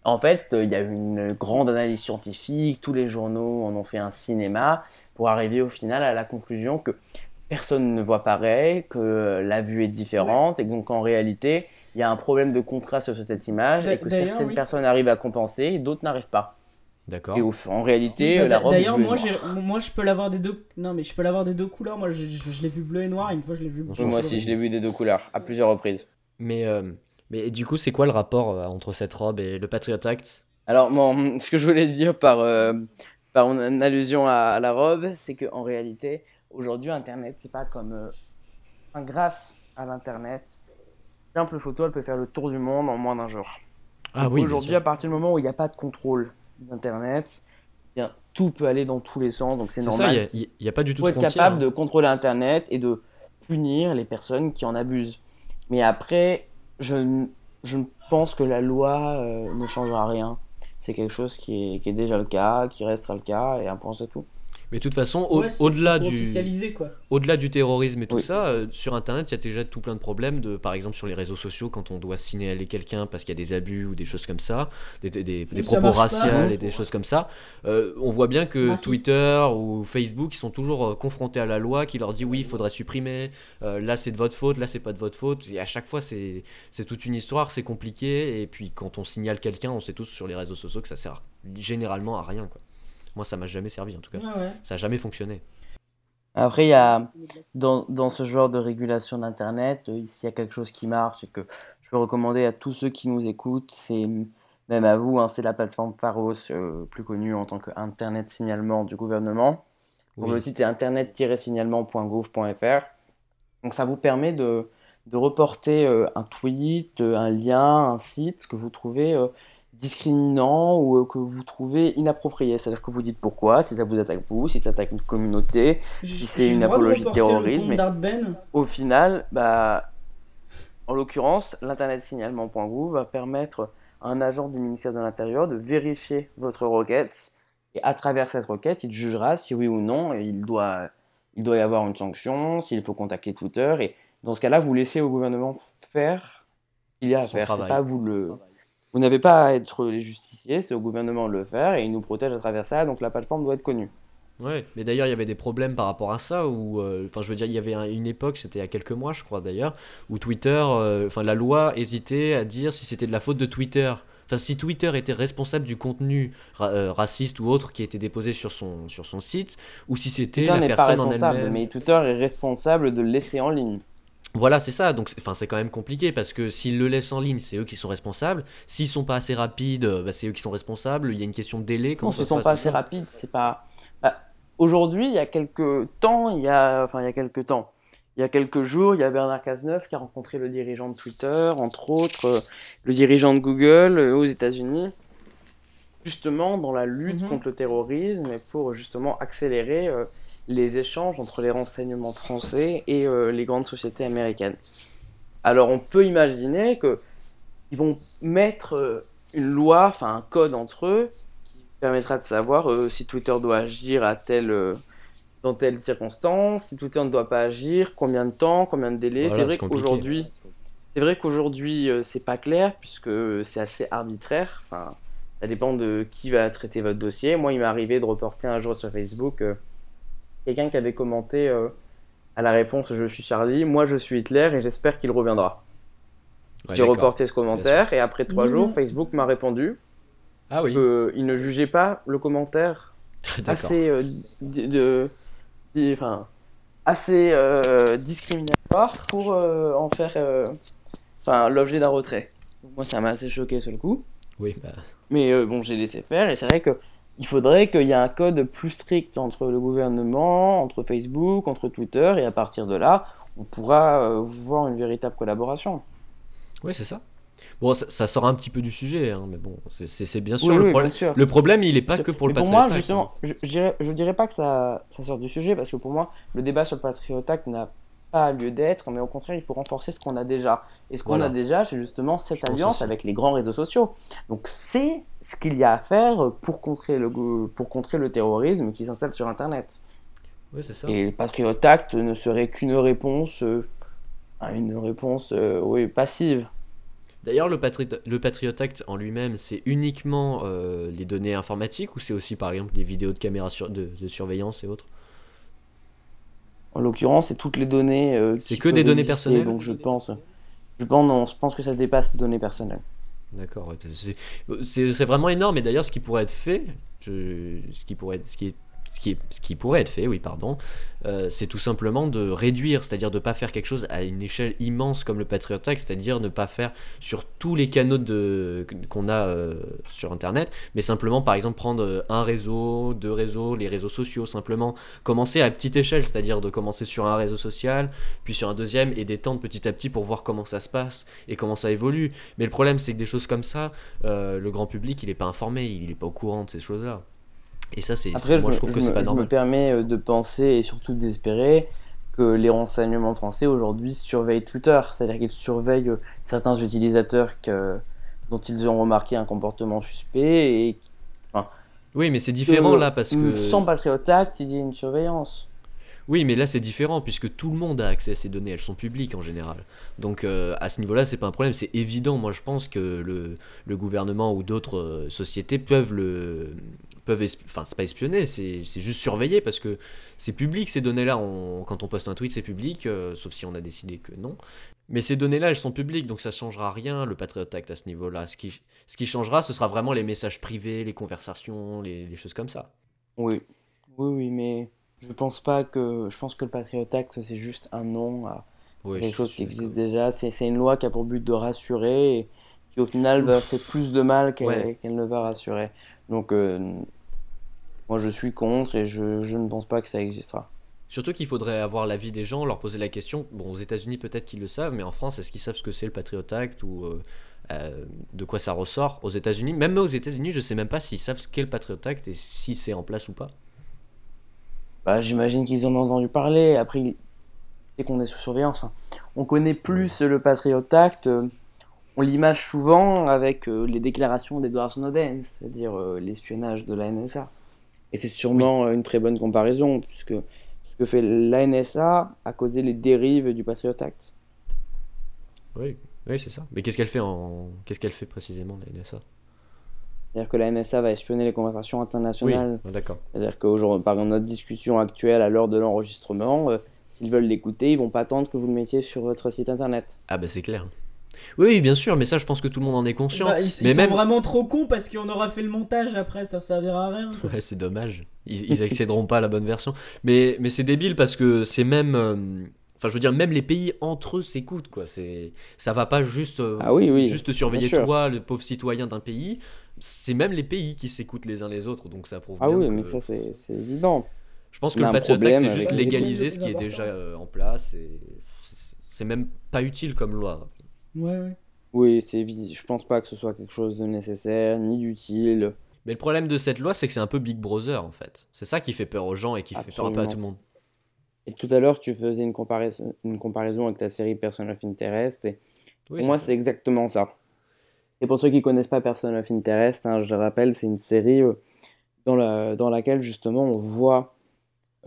En fait, euh, il y a eu une grande analyse scientifique, tous les journaux en ont fait un cinéma pour arriver au final à la conclusion que personne ne voit pareil, que la vue est différente et que donc en réalité, il y a un problème de contraste sur cette image et que certaines oui. personnes arrivent à compenser et d'autres n'arrivent pas. D'accord. Et au- en réalité, Oui, bah, la robe D'ailleurs, moi, moi, je peux l'avoir des deux. Non, mais je peux l'avoir des deux couleurs. Moi, je, je- je l'ai vu bleu et noir. Et une fois, je l'ai vu. Oui, moi aussi, je l'ai vu des deux couleurs à plusieurs reprises. Mais, euh, mais du coup, c'est quoi le rapport euh, entre cette robe et le Patriot Act? Alors, ce que je voulais dire par, euh, par une allusion à, à la robe, c'est qu'en réalité, aujourd'hui, Internet, c'est pas comme. euh, enfin, grâce à l'Internet, simple photo, elle peut faire le tour du monde en moins d'un jour. Ah oui, Aujourd'hui, à partir du moment où il n'y a pas de contrôle d'Internet, eh bien, tout peut aller dans tous les sens, donc c'est normal. il n'y a, il y a pas du Il tout faut de être capable de contrôler Internet et de punir les personnes qui en abusent. Mais après, je, je pense que la loi euh, ne changera rien. C'est quelque chose qui est, qui est déjà le cas, qui restera le cas, et un point c'est tout. Mais de toute façon, au- Ouais, c'est- au-delà du, officialiser quoi. au-delà du terrorisme et tout Oui. ça, euh, sur Internet, il y a déjà tout plein de problèmes. De, par exemple, sur les réseaux sociaux, quand on doit signaler quelqu'un parce qu'il y a des abus ou des choses comme ça, des, des- des- des ça propos raciaux et des choses comme ça, euh, on voit bien que. Twitter ou Facebook, ils sont toujours euh, confrontés à la loi qui leur dit oui, il faudrait supprimer, euh, là c'est de votre faute, là c'est pas de votre faute. Et à chaque fois, c'est c'est toute une histoire, c'est compliqué. Et puis quand on signale quelqu'un, on sait tous sur les réseaux sociaux que ça sert généralement à rien. Quoi. Moi, ça m'a jamais servi en tout cas. Ouais, ouais. Ça a jamais fonctionné. Après, il y a, dans, dans ce genre de régulation d'Internet, euh, s'il y a quelque chose qui marche et que je peux recommander à tous ceux qui nous écoutent, c'est même à vous, hein, c'est la plateforme Pharos, euh, plus connue en tant que Internet signalement du gouvernement. Donc. Le site c'est internet-signalement.gouv.fr. Donc ça vous permet de, de reporter euh, un tweet, euh, un lien, un site que vous trouvez euh, discriminant ou euh, que vous trouvez inapproprié. C'est-à-dire que vous dites pourquoi, si ça vous attaque vous, si ça attaque une communauté. J'ai- c'est une apologie de terrorisme Ben Au final, bah, en l'occurrence, l'internet-signalement.gouv va permettre à un agent du ministère de l'Intérieur de vérifier votre requête. Et à travers cette requête, il jugera si oui ou non et il doit, il doit y avoir une sanction, s'il faut contacter Twitter. Et dans ce cas-là, vous laissez au gouvernement faire ce qu'il y a à Son faire. C'est pas vous le. Vous n'avez pas à être les justiciers, c'est au gouvernement de le faire et il nous protège à travers ça, donc la plateforme doit être connue. Ouais, mais d'ailleurs, il y avait des problèmes par rapport à ça, où, euh, enfin, je veux dire, il y avait un- une époque, c'était il y a quelques mois, je crois d'ailleurs, où Twitter, euh, enfin, la loi hésitait à dire si c'était de la faute de Twitter. Enfin, si Twitter était responsable du contenu ra- euh, raciste ou autre qui était déposé sur son, sur son site, ou si c'était la n'est pas personne en responsable, elle-même. mais Twitter est responsable de le laisser en ligne. Voilà, c'est ça. Donc, c'est- enfin, c'est quand même compliqué parce que s'ils le laissent en ligne, c'est eux qui sont responsables. S'ils sont pas assez rapides, euh, bah, c'est eux qui sont responsables. Il y a une question de délai. Comment Non, ça ce se sont passe, pas assez rapides. C'est pas. Bah, Aujourd'hui, il y a quelques temps, il y a, enfin, il y a quelques temps, il y a quelques jours, il y a Bernard Cazeneuve qui a rencontré le dirigeant de Twitter, entre autres, euh, le dirigeant de Google euh, aux États-Unis, justement dans la lutte Mhm. contre le terrorisme et pour justement accélérer euh, les échanges entre les renseignements français et euh, les grandes sociétés américaines. Alors, on peut imaginer que ils vont mettre euh, une loi, enfin un code entre eux qui permettra de savoir euh, si Twitter doit agir à euh, dans telle circonstance, si Twitter ne doit pas agir, combien de temps, combien de délai. Voilà, c'est vrai qu'aujourd'hui, c'est vrai qu'aujourd'hui euh, c'est pas clair puisque c'est assez arbitraire. Enfin, ça dépend de qui va traiter votre dossier. Moi, il m'est arrivé de reporter un jour sur Facebook quelqu'un qui avait commenté euh, à la réponse Je suis Charlie, moi je suis Hitler et j'espère qu'il reviendra. Ouais, J'ai reporté ce commentaire et après trois Mignon. jours, Facebook m'a répondu Ah oui. qu'il ne jugeait pas le commentaire assez, euh, de, enfin, assez euh, discriminatoire pour euh, en faire euh, enfin, l'objet d'un retrait. Moi, ça m'a assez choqué sur le coup. Oui, bah, Mais euh, bon, j'ai laissé faire et c'est vrai que il faudrait qu'il y ait un code plus strict entre le gouvernement, entre Facebook, entre Twitter et à partir de là, on pourra euh, voir une véritable collaboration. ouais, c'est ça. Bon, ça, ça sort un petit peu du sujet, hein, mais bon, c'est- bien sûr Oui, le oui, problème. bien sûr. Le problème, il est pas que pour le Patriot moi, Act, hein. justement, je, je dirais, je dirais pas que ça, ça sort du sujet parce que pour moi, le débat sur le Patriot Act n'a pas lieu d'être, mais au contraire, il faut renforcer ce qu'on a déjà. Et ce qu'on Voilà. a déjà, c'est justement cette Je alliance avec les grands réseaux sociaux. Donc, c'est ce qu'il y a à faire pour contrer le, pour contrer le terrorisme qui s'installe sur Internet. Ouais, c'est ça. Et le Patriot Act ne serait qu'une réponse, euh, à une réponse, euh, oui, passive. D'ailleurs, le, Patri- le Patriot Act en lui-même, c'est uniquement euh, les données informatiques ou c'est aussi par exemple les vidéos de caméras sur- de, de surveillance et autres? En l'occurrence, c'est toutes les données. euh, C'est que des données exister, personnelles? Donc, je pense, je pense, non, je pense que ça dépasse les données personnelles. D'accord, c'est- vraiment énorme. Et d'ailleurs, ce qui pourrait être fait, ce, qui pourrait être- ce, qui ce qui, pourrait être fait, oui, pardon, euh, c'est tout simplement de réduire, c'est-à-dire de ne pas faire quelque chose à une échelle immense comme le Patriot Act, c'est-à-dire ne pas faire sur tous les canaux qu'on a euh, sur Internet, mais simplement par exemple prendre euh, un réseau, deux réseaux, les réseaux sociaux, simplement commencer à petite échelle, c'est-à-dire de commencer sur un réseau social, puis sur un deuxième, et d'étendre petit à petit pour voir comment ça se passe et comment ça évolue. Mais le problème c'est que des choses comme ça, le grand public il n'est pas informé, il n'est pas au courant de ces choses-là. Et ça, c'est moi je, trouve que c'est pas normal. Je me permets euh, de penser et surtout d'espérer que les renseignements français aujourd'hui surveillent Twitter, c'est-à-dire qu'ils surveillent euh, certains utilisateurs que, dont ils ont remarqué un comportement suspect et oui, mais c'est différent là parce que sans Patriot Act, il y a une surveillance. Oui, mais là c'est différent puisque tout le monde a accès à ces données, elles sont publiques en général. Donc euh, à ce niveau-là, c'est pas un problème, c'est évident. Moi je pense que le, le gouvernement ou d'autres euh, sociétés peuvent le peuvent enfin c'est pas espionner, c'est juste surveiller parce que c'est public ces données-là. quand on poste un tweet, c'est public, euh, sauf si on a décidé que non. Mais ces données-là, elles sont publiques, donc ça changera rien le Patriot Act à ce niveau-là. Ce qui, ce qui changera, ce sera vraiment les messages privés, les conversations, les, les choses comme ça. Oui, oui, oui, mais je pense pas que. Je pense que le Patriot Act, c'est juste un nom à quelque chose qui existe déjà. C'est une loi qui a pour but de rassurer et qui, au final, va faire plus de mal qu'elle ne va rassurer. Donc, euh, moi, je suis contre et je, je, ne pense pas que ça existera. Surtout qu'il faudrait avoir l'avis des gens, leur poser la question. Bon, aux États-Unis, peut-être qu'ils le savent, mais en France, est-ce qu'ils savent ce que c'est le Patriot Act ou euh, euh, de quoi ça ressort? Aux États-Unis, même aux États-Unis, je sais même pas s'ils savent ce qu'est le Patriot Act et si c'est en place ou pas. Bah, j'imagine qu'ils en ont entendu parler. Après, c'est qu'on est sous surveillance. Hein. On connaît plus le Patriot Act. Euh, on l'image souvent avec euh, les déclarations d'Edward Snowden, c'est-à-dire euh, l'espionnage de la NSA. Et c'est sûrement une très bonne comparaison, puisque ce que fait la NSA a causé les dérives du Patriot Act. Oui, oui c'est ça. Mais qu'est-ce qu'elle fait en... Qu'est-ce qu'elle fait précisément, la NSA c'est-à-dire que la NSA va espionner les conversations internationales. Oui, d'accord. C'est-à-dire que par notre discussion actuelle, à l'heure de l'enregistrement, euh, s'ils veulent l'écouter, ils vont pas attendre que vous le mettiez sur votre site internet. Ah bah c'est clair. Oui, bien sûr, mais ça, je pense que tout le monde en est conscient. Bah, ils, mais sont vraiment trop cons parce qu'on aura fait le montage après, ça servira à rien. Ouais, c'est dommage. Ils, ils accéderont pas à la bonne version. Mais, mais c'est débile parce que c'est même. Euh, enfin, je veux dire, même les pays entre eux s'écoutent, quoi. C'est, ça va pas juste, euh, ah oui, oui, juste surveiller toi, le pauvre citoyen d'un pays c'est même les pays qui s'écoutent les uns les autres, donc ça prouve ah oui, mais ça c'est évident. Je pense que le Patriot c'est juste légaliser ce qui est déjà euh, en place, et c'est même pas utile comme loi. Ouais, ouais. Oui, c'est je pense pas que ce soit quelque chose de nécessaire, ni d'utile. Mais le problème de cette loi, c'est que c'est un peu Big Brother, en fait. C'est ça qui fait peur aux gens et qui fait peur à tout le monde. Et tout à l'heure, tu faisais une comparaison, une comparaison avec la série Person of Interest, et pour moi, c'est exactement ça. Et pour ceux qui connaissent pas Person of Interest, hein, je rappelle, c'est une série euh, dans, la, dans laquelle justement on voit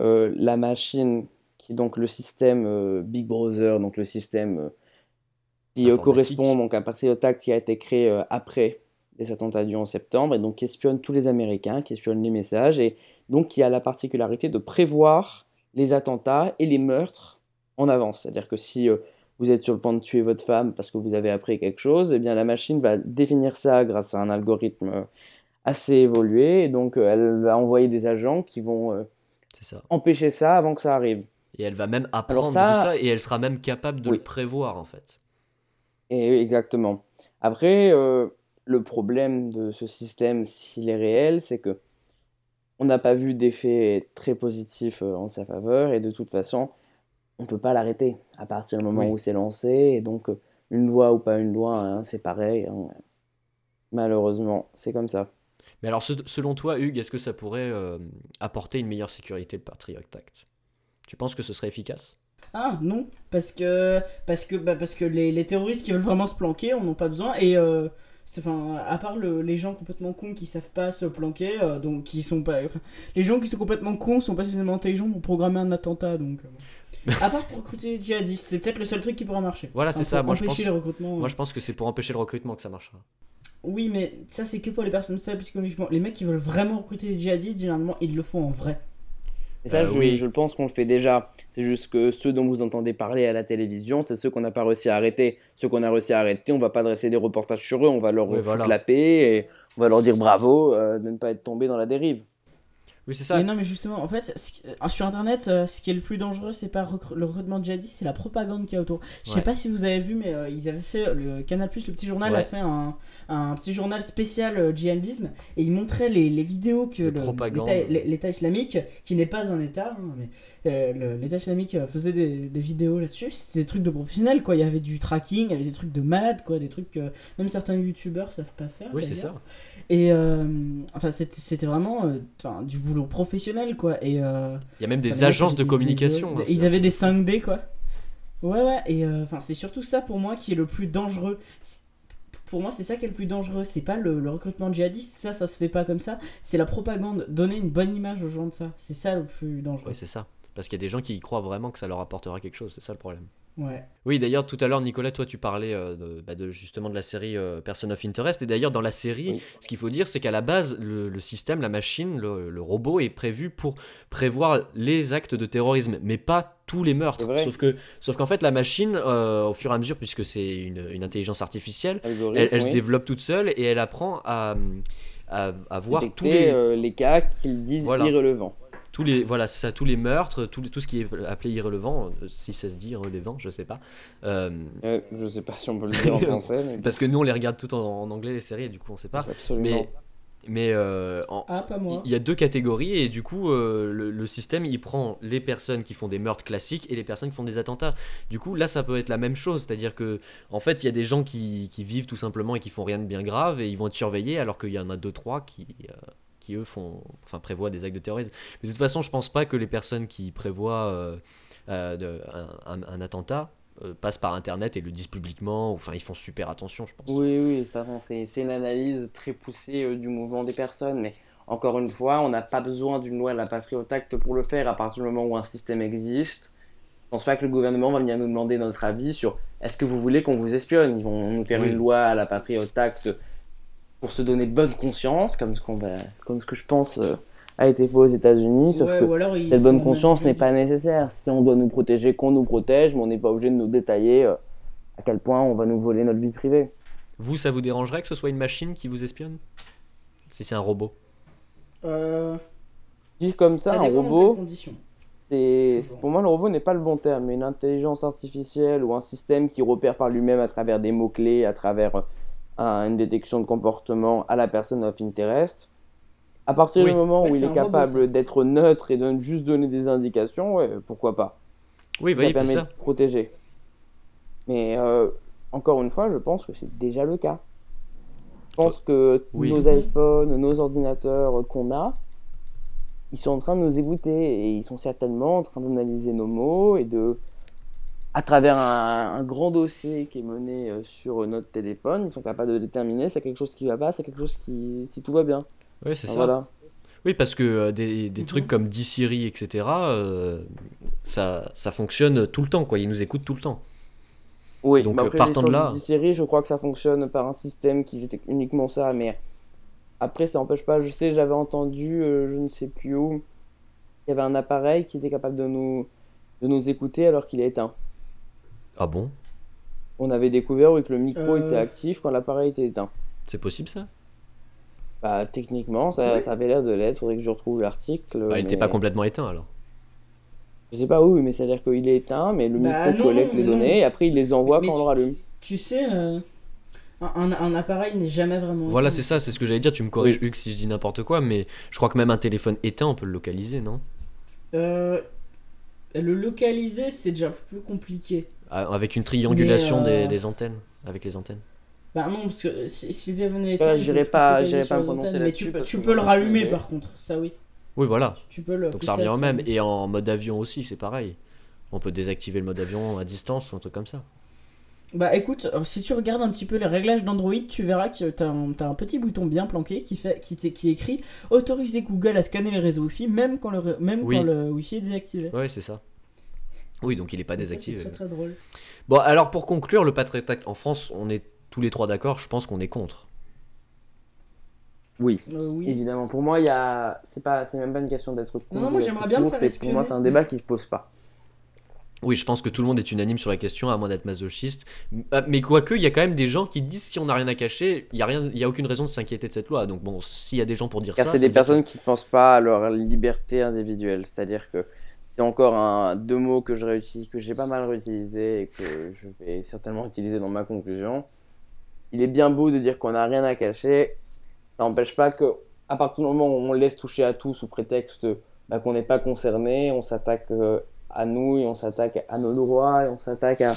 euh, la machine qui est donc le système euh, Big Brother, donc le système qui correspond donc à Patriot Act qui a été créé après les attentats du 11 septembre et donc qui espionne tous les Américains, qui espionne les messages et donc qui a la particularité de prévoir les attentats et les meurtres en avance. C'est-à-dire que si vous êtes sur le point de tuer votre femme parce que vous avez appris quelque chose, eh bien la machine va définir ça grâce à un algorithme euh, assez évolué, et donc euh, elle va envoyer des agents qui vont euh, ça. empêcher ça avant que ça arrive. Et elle va même apprendre tout ça, et elle sera même capable de le prévoir en fait. Et exactement. Après, le problème de ce système, s'il est réel, c'est que on n'a pas vu d'effet très positif en sa faveur, et de toute façon, on peut pas l'arrêter à partir du moment où c'est lancé. Et donc, euh, une loi ou pas une loi, hein, c'est pareil. Hein. Malheureusement, c'est comme ça. Mais alors, selon toi, Hugues, est-ce que ça pourrait euh, apporter une meilleure sécurité, le Patriot Act? Tu penses que ce serait efficace? Ah non, parce que parce que bah, parce que les, les, terroristes qui veulent vraiment se planquer, on n'en pas besoin et euh, enfin à part le, les gens complètement cons qui savent pas se planquer, donc qui sont pas les gens qui sont complètement cons sont pas suffisamment intelligents pour programmer un attentat donc. À part pour recruter les djihadistes, c'est peut-être le seul truc qui pourra marcher. Voilà, c'est ça. Moi je, pense, moi euh. je pense que c'est pour empêcher le recrutement que ça marchera. Oui, mais ça, c'est que pour les personnes faibles psychologiquement. Les mecs qui veulent vraiment recruter des djihadistes, généralement, ils le font en vrai. Et ça, euh, je, oui. je, pense qu'on le fait déjà. C'est juste que ceux dont vous entendez parler à la télévision, c'est ceux qu'on n'a pas réussi à arrêter. Ceux qu'on a réussi à arrêter, on va pas dresser des reportages sur eux, on va leur oui, la paix et on va leur dire bravo euh, de ne pas être tombé dans la dérive. Oui, c'est ça. Mais non, mais justement, en fait, ce qui- euh, sur internet, euh, ce qui est le plus dangereux, c'est pas recru- le recrutement de djihadistes, c'est la propagande qu'il y a autour. Je sais Ouais. pas si vous avez vu, mais euh, ils avaient fait, le Canal, le petit journal Ouais. a fait un, un petit journal spécial euh, djihadisme et ils montraient les, les vidéos que l'État islamique, qui n'est pas un État, hein, mais euh, l'État islamique faisait des, des vidéos là-dessus. C'était des trucs de professionnels, quoi. Il y avait du tracking, il y avait des trucs de malades, quoi. Des trucs que même certains youtubeurs savent pas faire. Oui, c'est ça. Et enfin, c'était vraiment du boulot professionnel, quoi. Et. euh, Il y a même des agences de communication. des- hein, ils avaient des 5D quoi. Ouais ouais et euh, enfin c'est surtout ça pour moi qui est le plus dangereux. Pour moi c'est ça qui est le plus dangereux. C'est pas le, le recrutement djihadiste ça ça se fait pas comme ça. C'est la propagande. Donner une bonne image aux gens de ça. C'est ça le plus dangereux. Oui, c'est ça. Parce qu'il y a des gens qui y croient vraiment que ça leur apportera quelque chose, c'est ça le problème. Ouais. Oui, d'ailleurs, tout à l'heure, Nicolas, toi, tu parlais euh, de, bah, de- justement de la série euh, Person of Interest. Et d'ailleurs, dans la série, Oui. ce qu'il faut dire, c'est qu'à la base, le, le système, la machine, le, le robot est prévu pour prévoir les actes de terrorisme, mais pas tous les meurtres. Sauf que, sauf qu'en fait, la machine, euh, au fur et à mesure, puisque c'est une, une intelligence artificielle, Algorithme, elle, elle se développe toute seule et elle apprend à, à, à voir tous les, euh, les cas qu'ils disent Voilà. irrelevants. Tous les voilà c'est ça tous les meurtres tout, tout ce qui est appelé irrelevant euh, si ça se dit irrelevant je sais pas Euh, Euh, je sais pas si on peut le dire en français, mais parce que nous on les regarde tout en, en anglais les séries et du coup on sait pas absolument. mais mais euh, en- Ah pas moi. il y a deux catégories et du coup euh, le, le système il prend les personnes qui font des meurtres classiques et les personnes qui font des attentats du coup là ça peut être la même chose c'est à dire que en fait il y a des gens qui, qui vivent tout simplement et qui font rien de bien grave et ils vont être surveillés alors qu'il y en a deux trois qui euh, qui eux font enfin prévoient des actes de terrorisme mais de toute façon je pense pas que les personnes qui prévoient euh, euh, de- un, attentat euh, passent par internet et le disent publiquement enfin ils font super attention je pense Oui, oui, de toute façon, c'est une analyse très poussée du mouvement des personnes, mais encore une fois, on n'a pas besoin d'une loi de la patrie au tact pour le faire à partir du moment où un système existe. Je pense pas que le gouvernement va venir nous demander notre avis sur est-ce que vous voulez qu'on vous espionne? Ils vont nous faire Oui. une loi à la patrie au tact pour se donner bonne conscience, comme ce, qu'on va, comme ce que je pense euh, a été fait aux États-Unis, sauf Ouais, que ou alors ils cette bonne conscience n'est pas nécessaire. Si on doit nous protéger, qu'on nous protège, mais on n'est pas obligé de nous détailler euh, à quel point on va nous voler notre vie privée. vous ça vous dérangerait que ce soit une machine qui vous espionne? Si c'est un robot Euh, Dit comme ça, ça un robot, c'est pour moi le robot n'est pas le bon terme, mais une intelligence artificielle ou un système qui repère par lui-même à travers des mots-clés, à travers un- une détection de comportement à la personne of interest. À partir Oui. du moment où il est capable d'être neutre et de juste donner des indications, ouais, pourquoi pas. oui ça oui, permet ça de protéger. Mais euh, encore une fois, je pense que c'est déjà le cas. Je pense que Oui. nos iPhones, nos ordinateurs qu'on a, ils sont en train de nous écouter et ils sont certainement en train d'analyser nos mots et de, à travers un, un grand dossier qui est mené euh, sur notre téléphone, ils sont capables de déterminer si c'est quelque chose qui va pas, si c'est quelque chose qui, si tout va bien. oui c'est ça Voilà. Oui, parce que euh, des, des Mhm. trucs comme D-Siri, etc., euh, ça, ça fonctionne tout le temps, quoi. Ils nous écoutent tout le temps. Oui, Donc, euh, après, partant de là- du série, je crois que ça fonctionne par un système qui fait uniquement ça, mais après, ça n'empêche pas. Je sais, j'avais entendu, euh, je ne sais plus où, il y avait un appareil qui était capable de nous, de nous écouter alors qu'il est éteint. Ah bon? On avait découvert oui, que le micro Euh. était actif quand l'appareil était éteint. C'est possible, ça? Bah, techniquement, ça, Ouais. ça avait l'air de l'être. Faudrait que je retrouve l'article. bah, Il n'était pas complètement éteint, alors. Je sais pas où, mais c'est-à-dire qu'il est éteint, mais le Bah, micro non, collecte les non. données et après il les envoie Mais quand on tu- le rallume. Tu sais, euh, un, appareil n'est jamais vraiment. Voilà, c'est ça, c'est ce que j'allais dire. Tu me corriges, Hugues, si je dis n'importe quoi, mais je crois que même un téléphone éteint, on peut le localiser, non? Euh, le localiser, c'est déjà plus compliqué. Ah, Avec une triangulation euh, des, des antennes, avec les antennes. Bah non, parce que si, si le téléphone est Là, éteint, j'irai pas- j'irai pas les prononcer antennes, mais tu, peux- tu le rallumer par contre, ça oui. Oui, voilà. Tu peux le Donc ça revient au même. Et en mode avion aussi, c'est pareil. On peut désactiver le mode avion à distance ou un truc comme ça. Bah écoute, euh, si tu regardes un petit peu les réglages d'Android, tu verras que t'as un, un petit bouton bien planqué qui, fait, qui, qui écrit autoriser Google à scanner les réseaux Wi-Fi même quand le, même Oui. quand le Wi-Fi est désactivé. Ouais, c'est ça. Oui, donc il est pas désactivé. C'est très très drôle. Bon, alors pour conclure, le Patriot Act en France, on est tous les trois d'accord, je pense qu'on est contre. Oui. Euh, oui. Évidemment, pour moi, il y a, c'est pas, c'est même pas une question d'être contre. Non, moi, j'aimerais bien me faire c'est- Pour moi, c'est un débat qui se pose pas. Oui, je pense que tout le monde est unanime sur la question, à moins d'être masochiste. Euh, Mais quoique, il y a quand même des gens qui disent si on n'a rien à cacher, il n'y a, rien- il y a aucune raison de s'inquiéter de cette loi. Donc bon, s'il y a des gens pour dire Car ça... c'est ça des personnes qui ne pensent pas à leur liberté individuelle. C'est-à-dire que c'est encore un, deux mots que j'ai pas mal réutilisés et que je vais certainement utiliser dans ma conclusion. Il est bien beau de dire qu'on n'a rien à cacher. Ça n'empêche pas que, à partir du moment où on laisse toucher à tout sous prétexte bah, qu'on n'est pas concerné, on s'attaque euh, à nous et on s'attaque à nos droits et on s'attaque à,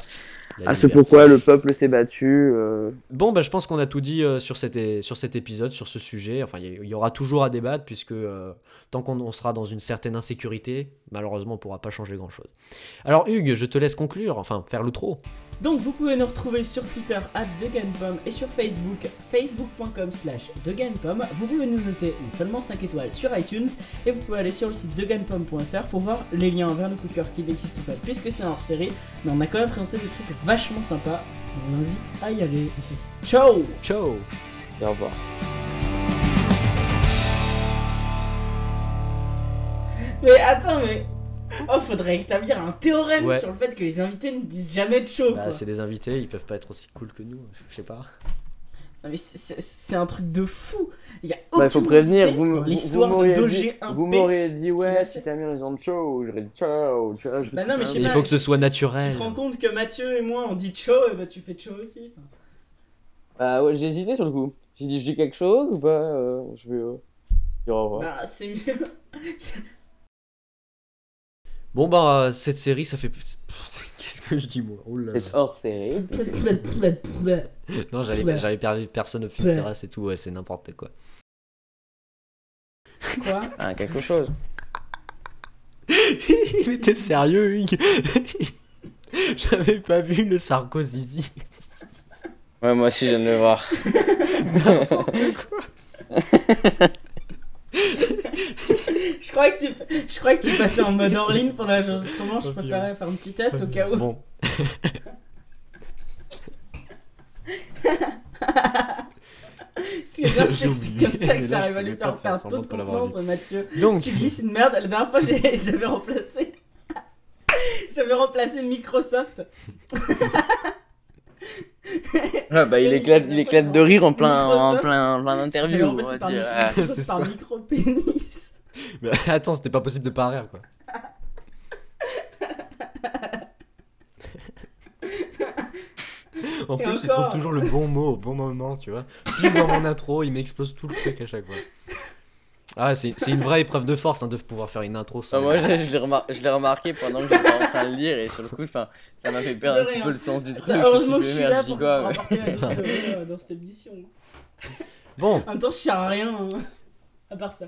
à ce liberté- pourquoi le peuple s'est battu. euh, Bon, bah, je pense qu'on a tout dit euh, sur, cet, sur cet épisode, sur ce sujet. Enfin, il y, aura toujours à débattre, puisque euh, tant qu'on on sera dans une certaine insécurité, malheureusement, on ne pourra pas changer grand-chose. Alors, Hugues, je te laisse conclure, enfin, faire l'outro. Donc vous pouvez nous retrouver sur Twitter at DeGainPom et sur Facebook facebook.com slash DeGainPom. Vous pouvez nous noter mais seulement 5 étoiles sur iTunes et vous pouvez aller sur le site degainpom.fr pour voir les liens vers nos coups de cœur qui n'existent pas puisque c'est hors série mais on a quand même présenté des trucs vachement sympas. On vous invite à y aller. Ciao Ciao et au revoir. Mais attends mais... Oh faudrait établir un théorème Ouais. sur le fait que les invités ne disent jamais de show Bah. C'est des invités, ils peuvent pas être aussi cool que nous, je sais pas. Non mais c'est- un truc de fou. Il y a Bah, aucun il faut prévenir, vous, l'histoire de m'auriez dit, Doger 1P. vous m'auriez dit ouais, si t'as mis un gens de show, j'aurais dit ciao, tu vois. je Bah non, mais pas. je sais Mais il pas, faut que ce soit Tu naturel. te rends compte que Mathieu et moi on dit Cho et bah tu fais Cho aussi. Bah ouais, j'ai hésité sur le coup. J'ai dit je dis quelque chose ou pas euh, Je vais euh, dire au revoir. Bah c'est mieux. Bon, bah, cette série, ça fait. Qu'est-ce que je dis, moi Oh là là. C'est hors série. Non, j'avais perdu personne au terrasse et tout, ouais, c'est n'importe quoi. Quoi? Ah, quelque chose. Mais t'es sérieux, Hugues J'avais pas vu le Sarkozy. Ouais, moi aussi je viens de le voir. Je crois que tu, je crois que tu passais en mode hors ligne pendant l'enregistrement. Je préférais faire un petit test au cas où. Bon. C'est comme ça que j'arrive à lui faire faire toute confiance, Mathieu. Donc, Tu glisses une merde. La dernière fois, j'avais remplacé. J'avais remplacé Microsoft. Ah, bah il éclate, il éclate de rire en plein, en Microsoft. plein, plein J'avais interview. On remplacé par, dire. micro- Ah, c'est par micro-pénis. mais attends, c'était pas possible de pas rire, quoi. En Et plus, il encore. trouve toujours le bon mot au bon moment, tu vois. Pile dans mon intro, il m'explose tout le truc à chaque fois. Ah, c'est c'est une vraie épreuve de force hein, de pouvoir faire une intro sans. Enfin, moi, je, je l'ai remar- je l'ai remarqué pendant que j'étais en train de lire et sur le coup, enfin, ça m'a fait perdre un petit rien. peu le sens du truc. Heureusement que je dit, suis merde, là je dis pour, quoi, la vie de- dans cette émission. Bon, En même temps, je sers à rien. hein, À part ça.